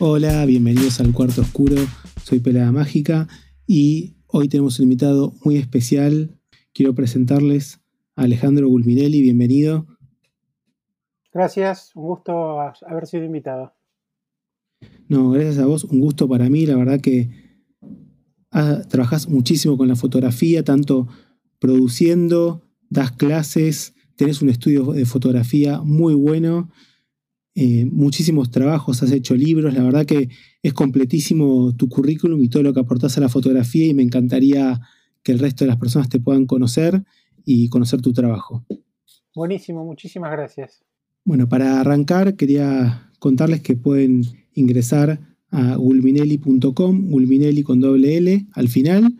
Hola, bienvenidos al Cuarto Oscuro. Soy Pelada Mágica y hoy tenemos un invitado muy especial. Quiero presentarles a Alejandro Gulminelli. Bienvenido. Gracias, un gusto haber sido invitado. No, gracias a vos, un gusto para mí. La verdad que ah, trabajás muchísimo con la fotografía, tanto produciendo, das clases, tenés un estudio de fotografía muy bueno, eh, muchísimos trabajos, has hecho libros, la verdad que es completísimo tu currículum y todo lo que aportás a la fotografía y me encantaría que el resto de las personas te puedan conocer y conocer tu trabajo. Buenísimo, muchísimas gracias. Bueno, para arrancar quería contarles que pueden ingresar a gulminelli.com, gulminelli con doble L al final,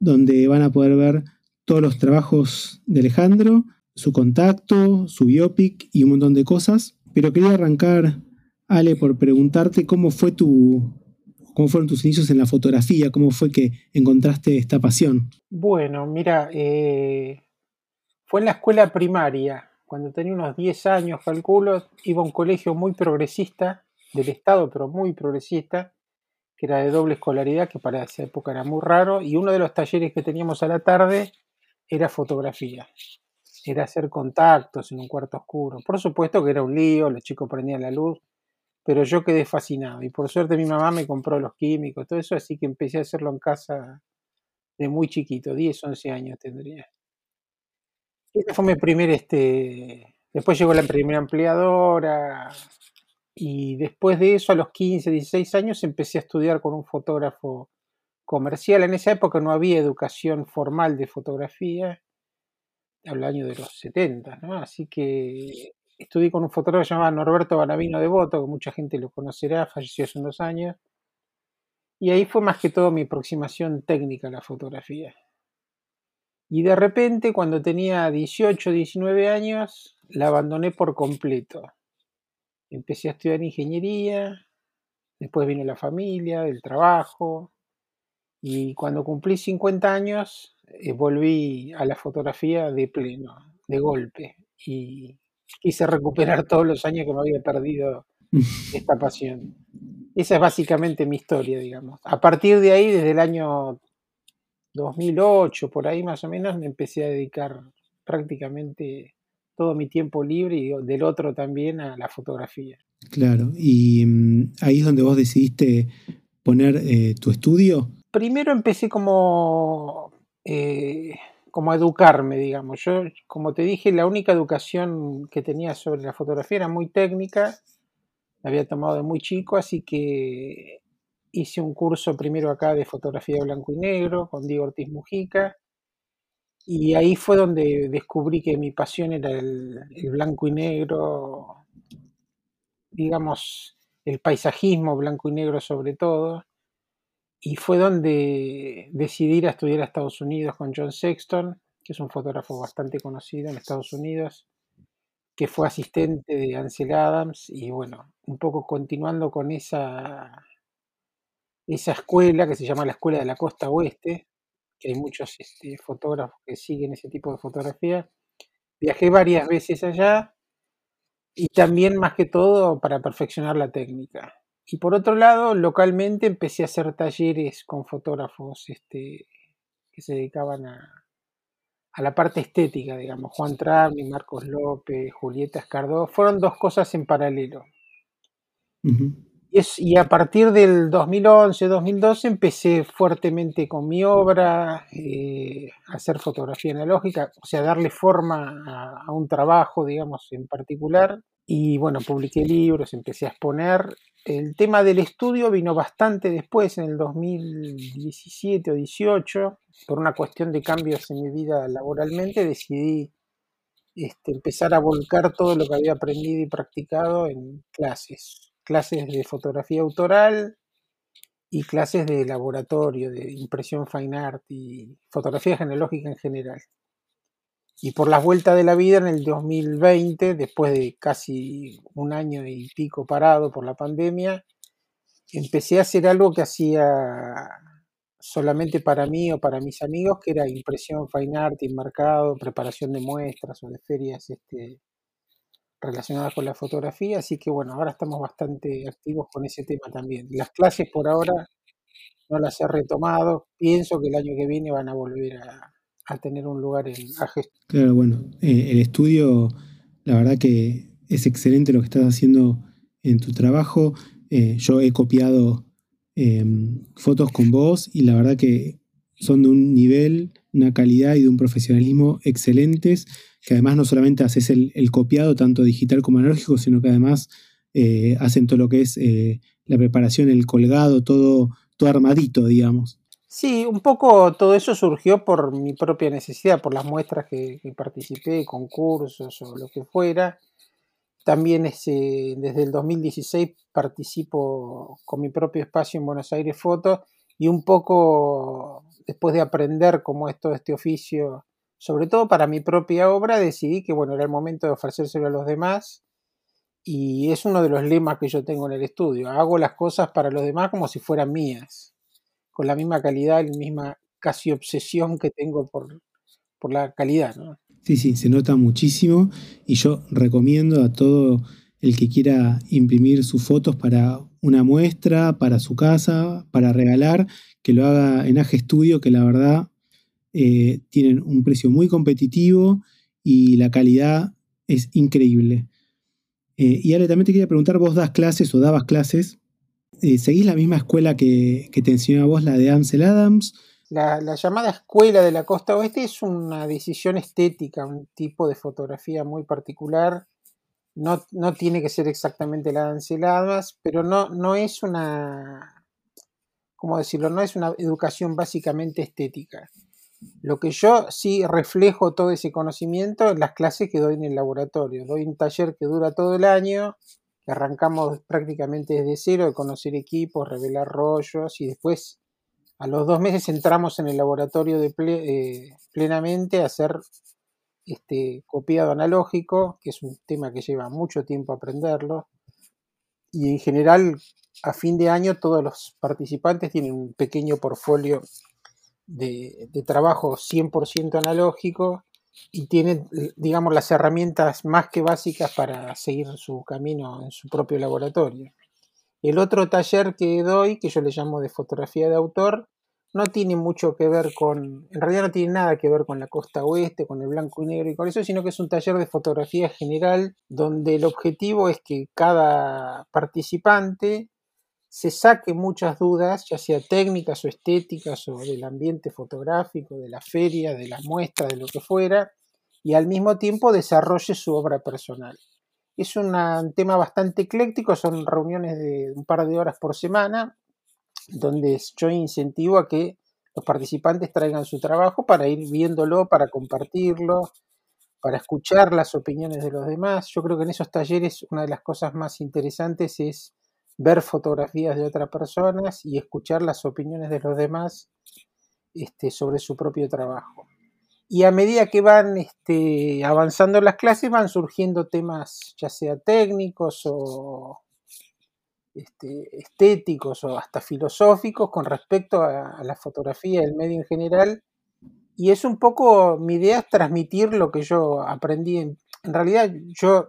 donde van a poder ver todos los trabajos de Alejandro, su contacto, su biopic y un montón de cosas. Pero quería arrancar, Ale, por preguntarte cómo fue tu, cómo fueron tus inicios en la fotografía, cómo fue que encontraste esta pasión. Bueno, mira, eh, fue en la escuela primaria, cuando tenía unos 10 años, calculo, iba a un colegio muy progresista del Estado, pero muy progresista, que era de doble escolaridad, que para esa época era muy raro, y uno de los talleres que teníamos a la tarde era fotografía. Era hacer contactos en un cuarto oscuro. Por supuesto que era un lío, los chicos prendían la luz, pero yo quedé fascinado. Y por suerte mi mamá me compró los químicos, todo eso, así que empecé a hacerlo en casa de muy chiquito, 10, 11 años tendría. Ese fue mi primer, este, después llegó la primera empleadora y después de eso, a los 15, 16 años, empecé a estudiar con un fotógrafo comercial. En esa época no había educación formal de fotografía, al año de los 70, ¿no? Así que estudié con un fotógrafo llamado Norberto Banavino Devoto, que mucha gente lo conocerá, falleció hace unos años. Y ahí fue más que todo mi aproximación técnica a la fotografía. Y de repente, cuando tenía 18, 19 años, la abandoné por completo. Empecé a estudiar ingeniería, después vino la familia, el trabajo, y cuando cumplí 50 años, eh, volví a la fotografía de pleno, de golpe, y quise recuperar todos los años que me había perdido esta pasión. Esa es básicamente mi historia, digamos. A partir de ahí, desde el año 2008, por ahí más o menos, me empecé a dedicar prácticamente todo mi tiempo libre y del otro también a la fotografía. Claro, y mm, ahí es donde vos decidiste poner eh, tu estudio primero empecé como, eh, como educarme, digamos. Yo, como te dije, la única educación que tenía sobre la fotografía era muy técnica, la había tomado de muy chico, así que hice un curso primero acá de fotografía blanco y negro con Diego Ortiz Mujica. Y ahí fue donde descubrí que mi pasión era el blanco y negro, digamos, el paisajismo blanco y negro sobre todo y fue donde decidí ir a estudiar a Estados Unidos con John Sexton, que es un fotógrafo bastante conocido en Estados Unidos, que fue asistente de Ansel Adams y bueno, un poco continuando con esa, esa escuela que se llama la Escuela de la Costa Oeste, que hay muchos este, fotógrafos que siguen ese tipo de fotografía. Viajé varias veces allá y también más que todo para perfeccionar la técnica. Y por otro lado, localmente empecé a hacer talleres con fotógrafos este, que se dedicaban a, la parte estética, digamos, Juan Travni, Marcos López, Julieta Escardó, fueron dos cosas en paralelo. y, y, a partir del 2011-2012 empecé fuertemente con mi obra, eh, a hacer fotografía analógica, o sea, darle forma a, a un trabajo, digamos, en particular. Y bueno, publiqué libros, empecé a exponer el tema del estudio vino bastante después, en el 2017 o 18, por una cuestión de cambios en mi vida laboralmente, decidí este, empezar a volcar todo lo que había aprendido y practicado en clases, clases de fotografía autoral y clases de laboratorio, de impresión fine art y fotografía genealógica en general. Y por las vueltas de la vida en el 2020, después de casi un año y pico parado por la pandemia, empecé a hacer algo que hacía solamente para mí o para mis amigos, que era impresión fine art, enmarcado, preparación de muestras o de ferias este, relacionadas con la fotografía, así que bueno, ahora estamos bastante activos con ese tema también. Las clases por ahora no las he retomado, pienso que el año que viene van a volver a, tener un lugar en AGES. Claro, bueno, eh, el estudio, la verdad que es excelente lo que estás haciendo en tu trabajo. Eh, yo he copiado em, fotos con vos y la verdad que son de un nivel, una calidad y de un profesionalismo excelentes, que además no solamente haces el, copiado, tanto digital como analógico, sino que además eh, hacen todo lo que es la preparación, el colgado, todo, todo armadito, digamos. Sí, un poco todo eso surgió por mi propia necesidad, por las muestras que, participé, concursos o lo que fuera. También desde el 2016 participo con mi propio espacio en Buenos Aires Foto y un poco después de aprender cómo es todo este oficio, sobre todo para mi propia obra, decidí que bueno, era el momento de ofrecérselo a los demás y es uno de los lemas que yo tengo en el estudio. Hago las cosas para los demás como si fueran mías, con la misma calidad, la misma casi obsesión que tengo por, por la calidad. ¿no? Sí, sí, se nota muchísimo y yo recomiendo a todo el que quiera imprimir sus fotos para una muestra, para su casa, para regalar, que lo haga en Age Studio, que la verdad eh, tienen un precio muy competitivo y la calidad es increíble. Eh, y Ale, también te quería preguntar, vos das clases o dabas clases, eh, ¿seguís la misma escuela que, que te enseñó a vos, la de Ansel Adams? La, llamada escuela de la costa oeste es una decisión estética, un tipo de fotografía muy particular. No, no tiene que ser exactamente la de pero no, no es una, ¿cómo decirlo? No es una educación básicamente estética. Lo que yo sí reflejo todo ese conocimiento en las clases que doy en el laboratorio. Doy un taller que dura todo el año, arrancamos prácticamente desde cero, de conocer equipos, revelar rollos y después a los dos meses entramos en el laboratorio de eh, plenamente a hacer este copiado analógico, que es un tema que lleva mucho tiempo aprenderlo. Y en general, a fin de año, todos los participantes tienen un pequeño portfolio de, de trabajo 100% analógico y tienen, digamos, las herramientas más que básicas para seguir su camino en su propio laboratorio. El otro taller que doy, que yo le llamo de fotografía de autor, no tiene mucho que ver con, en realidad no tiene nada que ver con la costa oeste, con el blanco y negro y con eso, sino que es un taller de fotografía general donde el objetivo es que cada participante se saque muchas dudas, ya sea técnicas o estéticas o del ambiente fotográfico, de la feria, de la muestra, de lo que fuera, y al mismo tiempo desarrolle su obra personal. Es un tema bastante ecléctico, son reuniones de un par de horas por semana, donde yo incentivo a que los participantes traigan su trabajo para ir viéndolo, para compartirlo, para escuchar las opiniones de los demás. Yo creo que en esos talleres una de las cosas más interesantes es ver fotografías de otras personas y escuchar las opiniones de los demás este, sobre su propio trabajo. Y a medida que van este, avanzando las clases van surgiendo temas ya sea técnicos o este, estéticos o hasta filosóficos con respecto a, la fotografía del medio en general. Y es un poco mi idea es transmitir lo que yo aprendí. En, realidad yo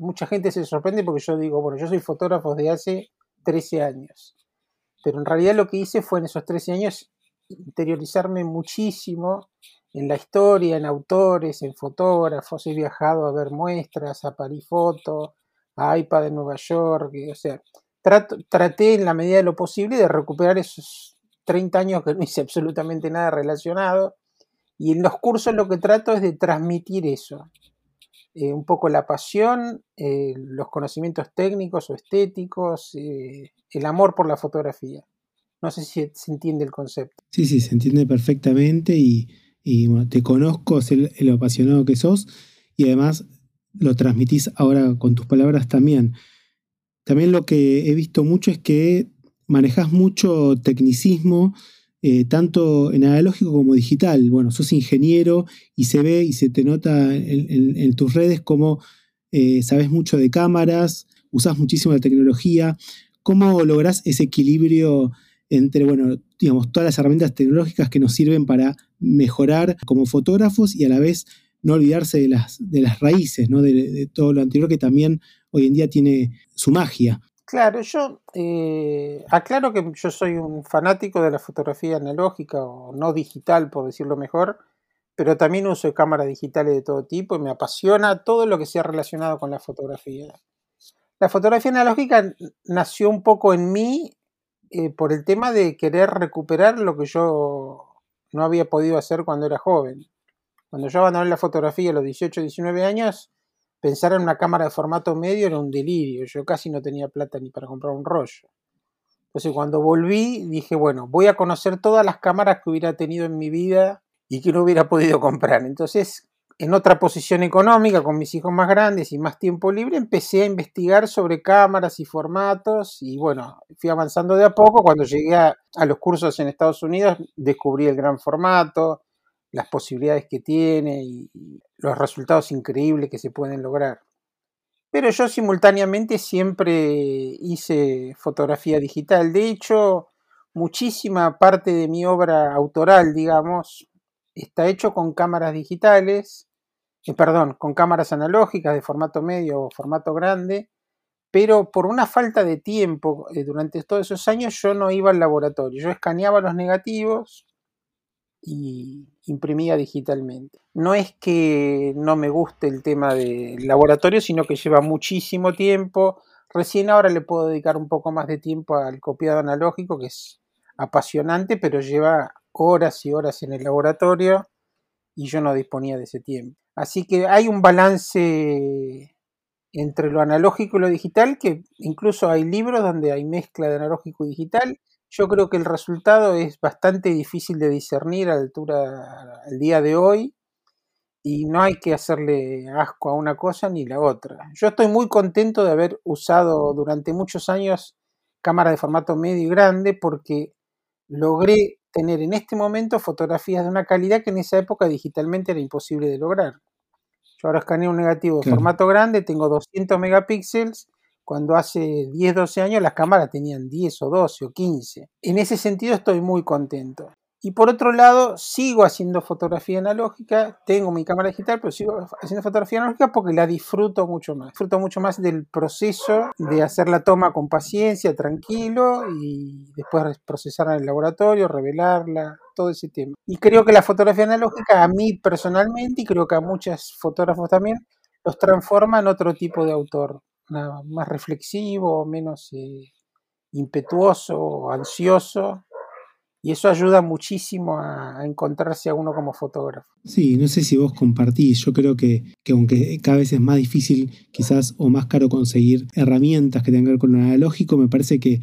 mucha gente se sorprende porque yo digo bueno yo soy fotógrafo de hace 13 años pero en realidad lo que hice fue en esos 13 años interiorizarme muchísimo en la historia, en autores, en fotógrafos, he viajado a ver muestras, a Parifoto, a iPad de Nueva York, o sea, traté en la medida de lo posible de recuperar esos 30 años que no hice absolutamente nada relacionado, y en los cursos lo que trato es de transmitir eso, eh, un poco la pasión, eh, los conocimientos técnicos o estéticos, eh, el amor por la fotografía. No sé si se entiende el concepto. Sí, sí, se entiende perfectamente y y bueno, te conozco, sé lo apasionado que sos y además lo transmitís ahora con tus palabras también. También lo que he visto mucho es que manejas mucho tecnicismo, eh, tanto en analógico como digital. Bueno, sos ingeniero y se ve y se te nota en, tus redes como eh, sabes mucho de cámaras, usas muchísimo la tecnología. ¿Cómo lográs ese equilibrio entre, bueno, digamos, todas las herramientas tecnológicas que nos sirven para mejorar como fotógrafos y a la vez no olvidarse de las, de las raíces, ¿no? De, todo lo anterior que también hoy en día tiene su magia. Claro, yo eh, aclaro que yo soy un fanático de la fotografía analógica o no digital, por decirlo mejor, pero también uso cámaras digitales de todo tipo y me apasiona todo lo que sea relacionado con la fotografía. La fotografía analógica nació un poco en mí eh, por el tema de querer recuperar lo que yo no había podido hacer cuando era joven. Cuando yo abandoné la fotografía a los 18, 19 años, pensar en una cámara de formato medio era un delirio. Yo casi no tenía plata ni para comprar un rollo. Entonces cuando volví dije, bueno, voy a conocer todas las cámaras que hubiera tenido en mi vida y que no hubiera podido comprar. Entonces, en otra posición económica, con mis hijos más grandes y más tiempo libre, empecé a investigar sobre cámaras y formatos y bueno, fui avanzando de a poco. Cuando llegué a, los cursos en Estados Unidos, descubrí el gran formato, las posibilidades que tiene y, los resultados increíbles que se pueden lograr. Pero yo simultáneamente siempre hice fotografía digital. De hecho, muchísima parte de mi obra autoral, digamos, está hecho con cámaras digitales, eh, perdón, con cámaras analógicas de formato medio o formato grande, pero por una falta de tiempo eh, durante todos esos años yo no iba al laboratorio, yo escaneaba los negativos y imprimía digitalmente. No es que no me guste el tema del laboratorio, sino que lleva muchísimo tiempo. Recién ahora le puedo dedicar un poco más de tiempo al copiado analógico, que es apasionante, pero lleva horas y horas en el laboratorio y yo no disponía de ese tiempo. Así que hay un balance entre lo analógico y lo digital, que incluso hay libros donde hay mezcla de analógico y digital. Yo creo que el resultado es bastante difícil de discernir a la altura al día de hoy y no hay que hacerle asco a una cosa ni la otra. Yo estoy muy contento de haber usado durante muchos años cámara de formato medio y grande porque logré tener en este momento fotografías de una calidad que en esa época digitalmente era imposible de lograr. Yo ahora escaneo un negativo de formato grande, tengo 200 megapíxeles, cuando hace 10, 12 años las cámaras tenían 10 o 12 o 15. En ese sentido estoy muy contento. Y por otro lado, sigo haciendo fotografía analógica, tengo mi cámara digital, pero sigo haciendo fotografía analógica porque la disfruto mucho más. Disfruto mucho más del proceso de hacer la toma con paciencia, tranquilo, y después procesarla en el laboratorio, revelarla, todo ese tema. Y creo que la fotografía analógica, a mí personalmente, y creo que a muchos fotógrafos también, los transforma en otro tipo de autor, más reflexivo, menos eh, impetuoso, ansioso, y eso ayuda muchísimo a, encontrarse a uno como fotógrafo. Sí, no sé si vos compartís, yo creo que, aunque cada vez es más difícil quizás o más caro conseguir herramientas que tengan que ver con lo analógico, me parece que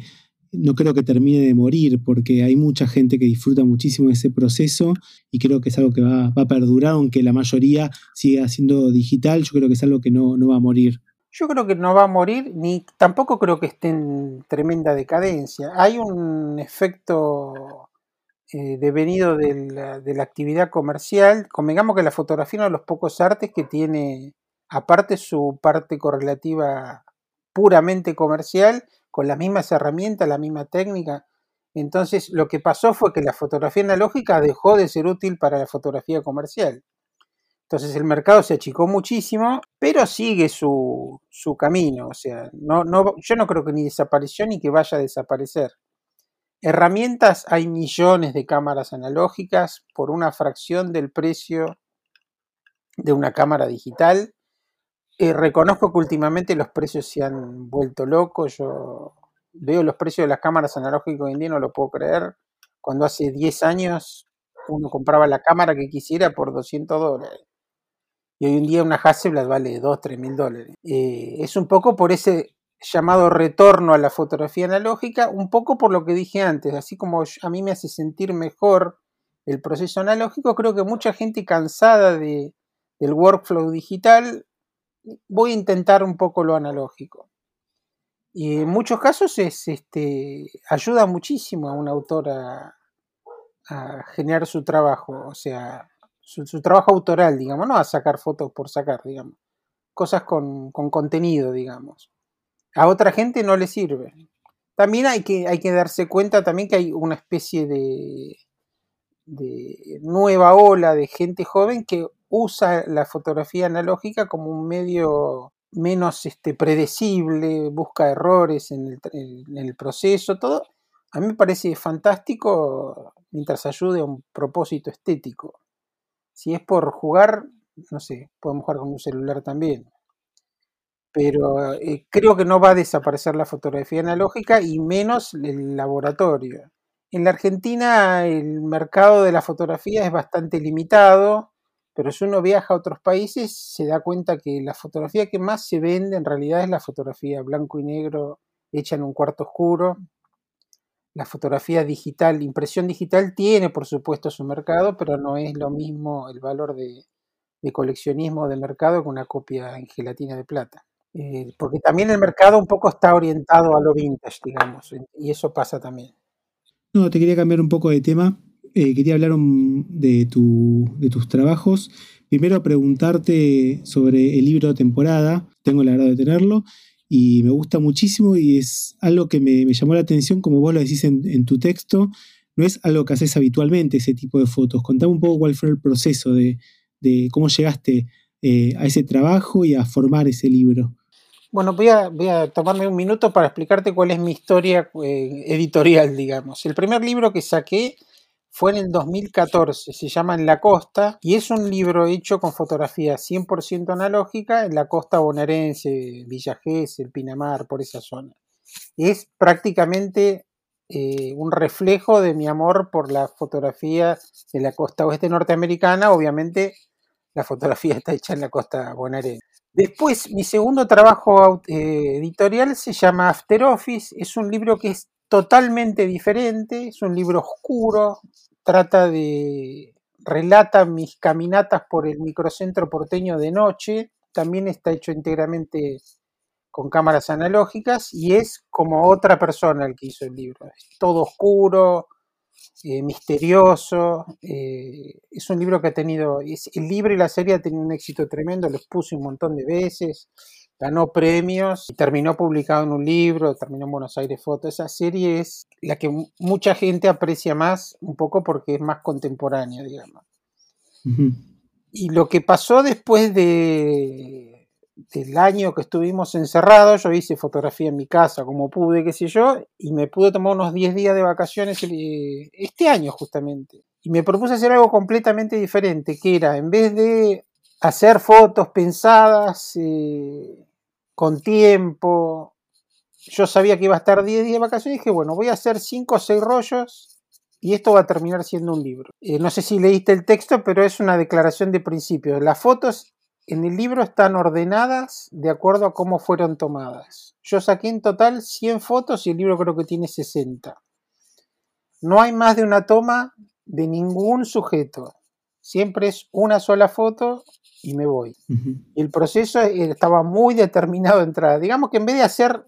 no creo que termine de morir porque hay mucha gente que disfruta muchísimo de ese proceso y creo que es algo que va, a perdurar, aunque la mayoría siga siendo digital, yo creo que es algo que no, no va a morir. Yo creo que no va a morir, ni tampoco creo que esté en tremenda decadencia. Hay un efecto eh, devenido de la, de la, actividad comercial. Convengamos que la fotografía es uno de los pocos artes que tiene, aparte su parte correlativa puramente comercial, con las mismas herramientas, la misma técnica. Entonces, lo que pasó fue que la fotografía analógica dejó de ser útil para la fotografía comercial. Entonces el mercado se achicó muchísimo, pero sigue su, camino. O sea, no, no, yo no creo que ni desapareció ni que vaya a desaparecer. Herramientas, hay millones de cámaras analógicas por una fracción del precio de una cámara digital. Eh, reconozco que últimamente los precios se han vuelto locos. Yo veo los precios de las cámaras analógicas hoy en día, no lo puedo creer. Cuando hace 10 años uno compraba la cámara que quisiera por 200 dólares y hoy en día una Hasselblad vale 2, 3 mil dólares. Eh, es un poco por ese llamado retorno a la fotografía analógica, un poco por lo que dije antes, así como a mí me hace sentir mejor el proceso analógico, creo que mucha gente cansada de, del workflow digital, voy a intentar un poco lo analógico. Y en muchos casos es, este, ayuda muchísimo a un autor a, a generar su trabajo, o sea, su, trabajo autoral, digamos, no a sacar fotos por sacar, digamos. Cosas con, contenido, digamos. A otra gente no le sirve. También hay que, hay que darse cuenta también que hay una especie de, de nueva ola de gente joven que usa la fotografía analógica como un medio menos este, predecible, busca errores en el, en el, proceso, todo, a mí me parece fantástico mientras ayude a un propósito estético. Si es por jugar, no sé, podemos jugar con un celular también. Pero eh, creo que no va a desaparecer la fotografía analógica y menos el laboratorio. En la Argentina el mercado de la fotografía es bastante limitado pero si uno viaja a otros países se da cuenta que la fotografía que más se vende en realidad es la fotografía blanco y negro hecha en un cuarto oscuro. La fotografía digital, impresión digital tiene por supuesto su mercado, pero no es lo mismo el valor de, coleccionismo de mercado que una copia en gelatina de plata. Eh, porque también el mercado un poco está orientado a lo vintage, digamos, y eso pasa también. No, te quería cambiar un poco de tema eh, quería hablar de, tus trabajos. Primero preguntarte sobre el libro de temporada. Tengo el agrado de tenerlo y me gusta muchísimo y es algo que me, llamó la atención, como vos lo decís en, tu texto. No es algo que haces habitualmente, ese tipo de fotos. Contame un poco cuál fue el proceso de, cómo llegaste eh, a ese trabajo y a formar ese libro. Bueno, voy a, tomarme un minuto para explicarte cuál es mi historia eh, editorial, digamos. El primer libro que saqué fue en el 2014, se llama En la costa y es un libro hecho con fotografía 100% analógica en la costa bonaerense, Villa el Pinamar, por esa zona. Es prácticamente eh, un reflejo de mi amor por la fotografía de la costa oeste norteamericana, obviamente la fotografía está hecha en la costa bonaerense. Después, mi segundo trabajo eh, editorial se llama After Office, es un libro que es totalmente diferente, es un libro oscuro, trata de, relata mis caminatas por el microcentro porteño de noche, también está hecho íntegramente con cámaras analógicas y es como otra persona el que hizo el libro, es todo oscuro, eh, misterioso, eh, es un libro que ha tenido, el libro y la serie ha tenido un éxito tremendo, los puse un montón de veces, ganó premios y terminó publicado en un libro, terminó en Buenos Aires Foto. Esa serie es la que mucha gente aprecia más, un poco porque es más contemporánea, digamos. Y lo que pasó después de, del año que estuvimos encerrados, yo hice fotografía en mi casa como pude, qué sé yo, y me pude tomar unos 10 días de vacaciones eh, este año justamente. Y me propuse hacer algo completamente diferente, que era, en vez de hacer fotos pensadas, eh, con tiempo. Yo sabía que iba a estar 10 días de vacaciones y dije, bueno, voy a hacer 5 o 6 rollos y esto va a terminar siendo un libro. Eh, no sé si leíste el texto, pero es una declaración de principios. Las fotos en el libro están ordenadas de acuerdo a cómo fueron tomadas. Yo saqué en total 100 fotos y el libro creo que tiene 60. No hay más de una toma de ningún sujeto. Siempre es una sola foto y me voy. Y el proceso eh, estaba muy determinado de entrada. Digamos que en vez de hacer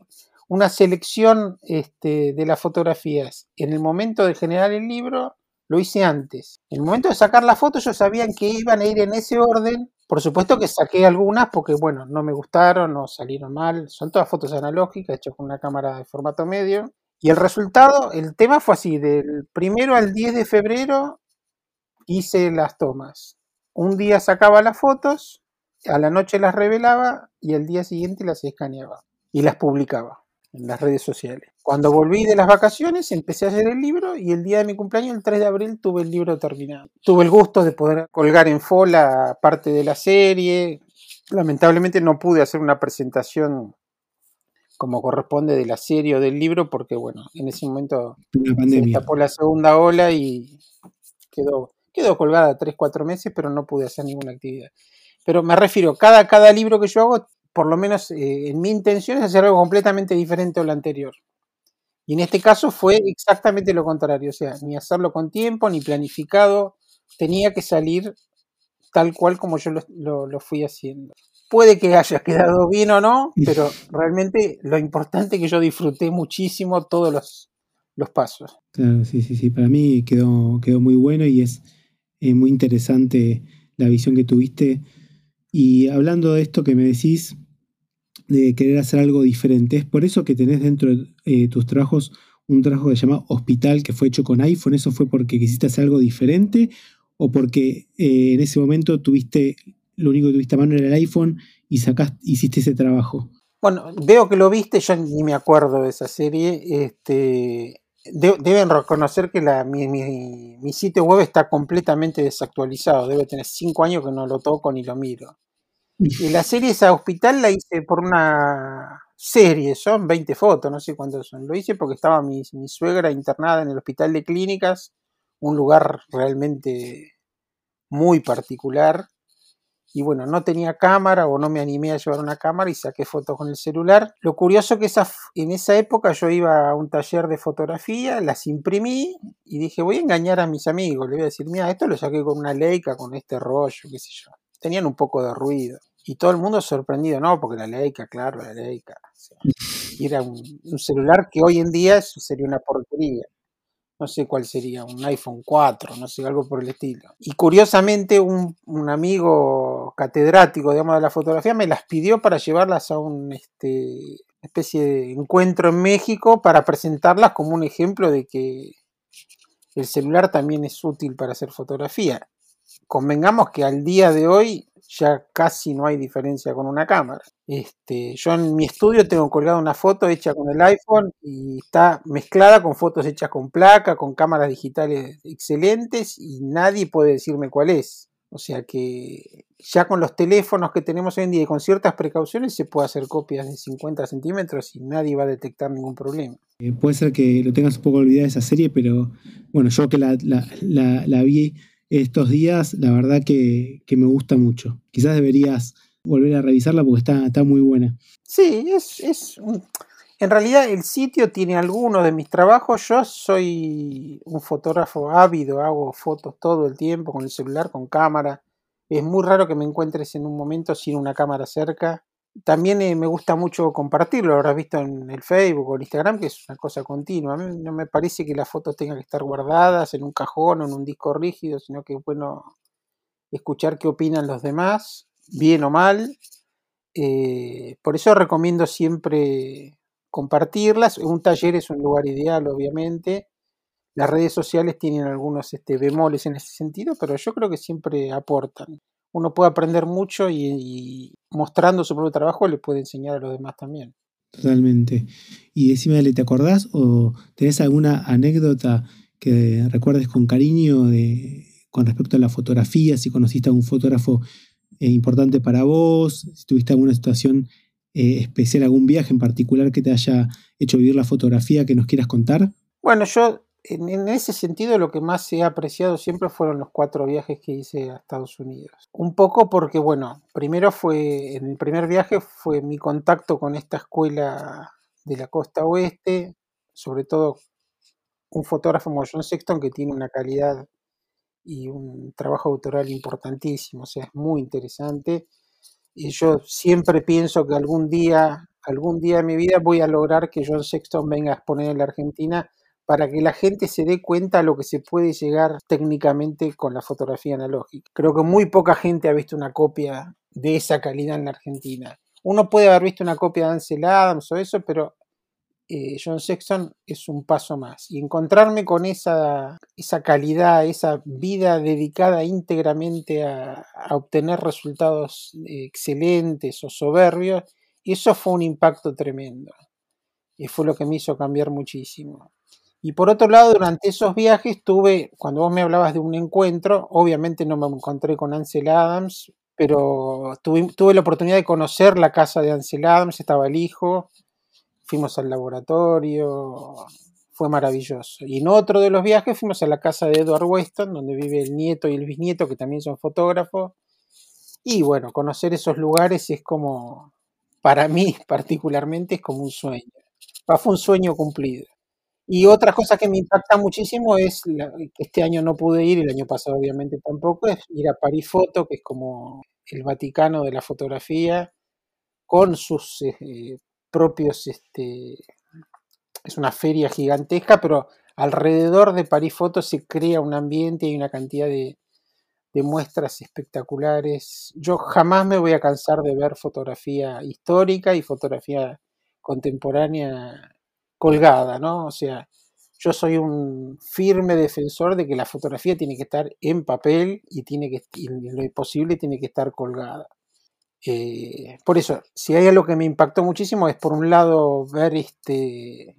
una selección este, de las fotografías en el momento de generar el libro, lo hice antes. En el momento de sacar la foto, yo sabía que iban a ir en ese orden. Por supuesto que saqué algunas porque, bueno, no me gustaron, no salieron mal. Son todas fotos analógicas hechas con una cámara de formato medio. Y el resultado, el tema fue así, del primero al 10 de febrero hice las tomas un día sacaba las fotos, a la noche las revelaba y al día siguiente las escaneaba y las publicaba en las redes sociales. Cuando volví de las vacaciones empecé a hacer el libro y el día de mi cumpleaños, el 3 de abril, tuve el libro terminado. Tuve el gusto de poder colgar en FOLA parte de la serie. Lamentablemente no pude hacer una presentación como corresponde de la serie o del libro porque, bueno, en ese momento se tapó la segunda ola y quedó Quedó colgada 3-4 meses, pero no pude hacer ninguna actividad. Pero me refiero, cada, cada libro que yo hago, por lo menos eh, en mi intención es hacer algo completamente diferente a lo anterior. Y en este caso fue exactamente lo contrario, o sea, ni hacerlo con tiempo, ni planificado, tenía que salir tal cual como yo lo, fui haciendo. Puede que haya quedado bien o no, pero realmente lo importante es que yo disfruté muchísimo todos los, los pasos. Claro, sí, sí, sí, para mí quedó, quedó muy bueno y es es muy interesante la visión que tuviste. Y hablando de esto que me decís, de querer hacer algo diferente, es por eso que tenés dentro de eh, tus trabajos un trabajo que se llama Hospital, que fue hecho con iPhone. ¿Eso fue porque quisiste hacer algo diferente? o porque eh, en ese momento tuviste, lo único que tuviste a mano era el iPhone y sacaste, hiciste ese trabajo? Bueno, veo que lo viste, yo ni me acuerdo de esa serie. Este, deben reconocer que mi, sitio web está completamente desactualizado. Debe tener cinco años que no lo toco ni lo miro. Y la serie esa hospital la hice por una serie, son 20 fotos, no sé cuántos son. Lo hice porque estaba mi suegra internada en el hospital de clínicas, un lugar realmente muy particular y bueno, no tenía cámara o no me animé a llevar una cámara y saqué fotos con el celular. Lo curioso que esa, en esa época yo iba a un taller de fotografía, las imprimí y dije, voy a engañar a mis amigos, le voy a decir, mira, esto lo saqué con una Leica, con este rollo, qué sé yo. Tenían un poco de ruido. Y todo el mundo sorprendido, no, porque la Leica, claro, la Leica. era un, un celular que hoy en día sería una porquería no sé cuál sería, un iPhone 4, no sé, algo por el estilo. Y curiosamente un, amigo catedrático, digamos, de la fotografía me las pidió para llevarlas a un este, especie de encuentro en México para presentarlas como un ejemplo de que el celular también es útil para hacer fotografía. Convengamos que al día de hoy ya casi no hay diferencia con una cámara. Este, yo en mi estudio tengo colgada una foto hecha con el iPhone y está mezclada con fotos hechas con placa, con cámaras digitales excelentes y nadie puede decirme cuál es. O sea que ya con los teléfonos que tenemos hoy en día y con ciertas precauciones se puede hacer copias de 50 centímetros y nadie va a detectar ningún problema. Eh, puede ser que lo tengas un poco olvidada esa serie, pero bueno, yo que la, la vi estos días, la verdad que, me gusta mucho. Quizás deberías volver a revisarla porque está, está muy buena. Sí, es, es en realidad el sitio tiene algunos de mis trabajos. Yo soy un fotógrafo ávido, hago fotos todo el tiempo con el celular, con cámara. Es muy raro que me encuentres en un momento sin una cámara cerca también eh, me gusta mucho compartirlo, lo habrás visto en el Facebook o el Instagram, que es una cosa continua. No me parece que las fotos tengan que estar guardadas en un cajón o en un disco rígido, sino que es bueno escuchar qué opinan los demás, bien o mal. Eh, por eso recomiendo siempre compartirlas. Un taller es un lugar ideal, obviamente. Las redes sociales tienen algunos este, bemoles en ese sentido, pero yo creo que siempre aportan uno puede aprender mucho y, mostrando su propio trabajo le puede enseñar a los demás también. Totalmente. Y decime, ¿te acordás o tenés alguna anécdota que recuerdes con cariño de, con respecto a la fotografía? Si conociste a un fotógrafo eh, importante para vos, si tuviste alguna situación eh, especial, algún viaje en particular que te haya hecho vivir la fotografía que nos quieras contar. Bueno, yo en, ese sentido lo que más he apreciado siempre fueron los cuatro viajes que hice a Estados Unidos. Un poco porque, bueno, primero fue, en el primer viaje fue mi contacto con esta escuela de la costa oeste, sobre todo un fotógrafo como John Sexton que tiene una calidad y un trabajo autoral importantísimo, o sea, es muy interesante. Y yo siempre pienso que algún día, algún día de mi vida voy a lograr que John Sexton venga a exponer en la Argentina para que la gente se dé cuenta de lo que se puede llegar técnicamente con la fotografía analógica. Creo que muy poca gente ha visto una copia de esa calidad en la Argentina. Uno puede haber visto una copia de Ansel Adams o eso, pero eh, John Sexton es un paso más. Y encontrarme con esa, esa calidad, esa vida dedicada íntegramente a, a obtener resultados excelentes o soberbios, eso fue un impacto tremendo. Y fue lo que me hizo cambiar muchísimo. Y por otro lado, durante esos viajes tuve, cuando vos me hablabas de un encuentro, obviamente no me encontré con Ansel Adams, pero tuve, tuve la oportunidad de conocer la casa de Ansel Adams, estaba el hijo, fuimos al laboratorio, fue maravilloso. Y en otro de los viajes fuimos a la casa de Edward Weston, donde vive el nieto y el bisnieto, que también son fotógrafos. Y bueno, conocer esos lugares es como, para mí particularmente, es como un sueño. Fue un sueño cumplido. Y otra cosa que me impacta muchísimo es que este año no pude ir, el año pasado obviamente tampoco, es ir a París Foto, que es como el Vaticano de la fotografía, con sus eh, propios, este, es una feria gigantesca, pero alrededor de París Foto se crea un ambiente y una cantidad de, de muestras espectaculares. Yo jamás me voy a cansar de ver fotografía histórica y fotografía contemporánea colgada, ¿no? O sea, yo soy un firme defensor de que la fotografía tiene que estar en papel y tiene que, en lo posible tiene que estar colgada. Eh, por eso, si hay algo que me impactó muchísimo es por un lado ver este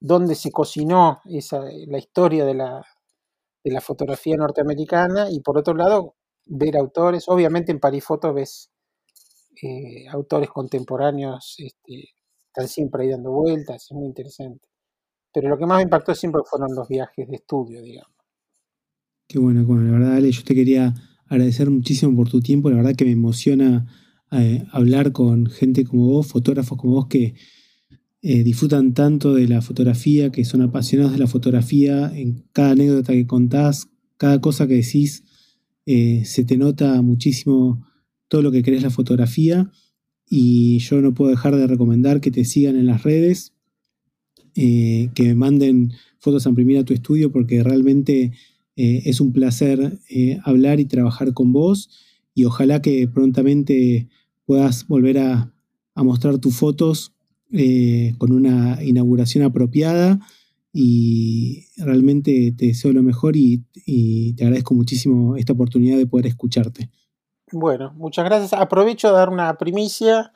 dónde se cocinó esa, la historia de la, de la fotografía norteamericana y por otro lado ver autores, obviamente en Parifoto ves eh, autores contemporáneos, este, están siempre ahí dando vueltas, es muy interesante. Pero lo que más me impactó siempre fueron los viajes de estudio, digamos. Qué bueno, bueno, la verdad, Ale, yo te quería agradecer muchísimo por tu tiempo, la verdad que me emociona eh, hablar con gente como vos, fotógrafos como vos que eh, disfrutan tanto de la fotografía, que son apasionados de la fotografía, en cada anécdota que contás, cada cosa que decís, eh, se te nota muchísimo todo lo que querés la fotografía y yo no puedo dejar de recomendar que te sigan en las redes, que me manden fotos a imprimir a tu estudio porque realmente eh, es un placer eh, hablar y trabajar con vos y ojalá que prontamente puedas volver a, mostrar tus fotos eh, con una inauguración apropiada y realmente te deseo lo mejor y, te agradezco muchísimo esta oportunidad de poder escucharte. Bueno, muchas gracias. Aprovecho de dar una primicia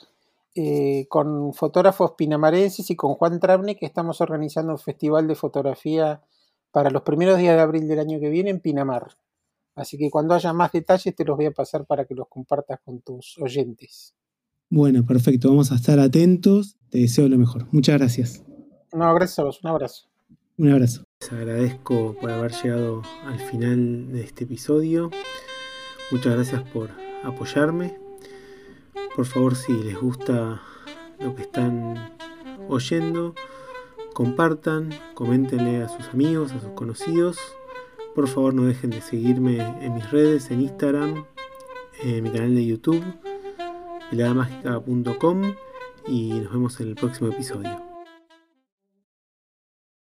con fotógrafos pinamarenses y con Juan Travne que estamos organizando un festival de fotografía para los primeros días de abril del año que viene en Pinamar. Así que cuando haya más detalles te los voy a pasar para que los compartas con tus oyentes. Bueno, perfecto. Vamos a estar atentos. Te deseo lo mejor. Muchas gracias. No, gracias a vos. Un abrazo. Un abrazo. Les agradezco por haber llegado al final de este episodio. Muchas gracias por apoyarme. Por favor, si les gusta lo que están oyendo, compartan, coméntenle a sus amigos, a sus conocidos. Por favor no dejen de seguirme en mis redes, en Instagram, en mi canal de YouTube, heladamágica.com y nos vemos en el próximo episodio.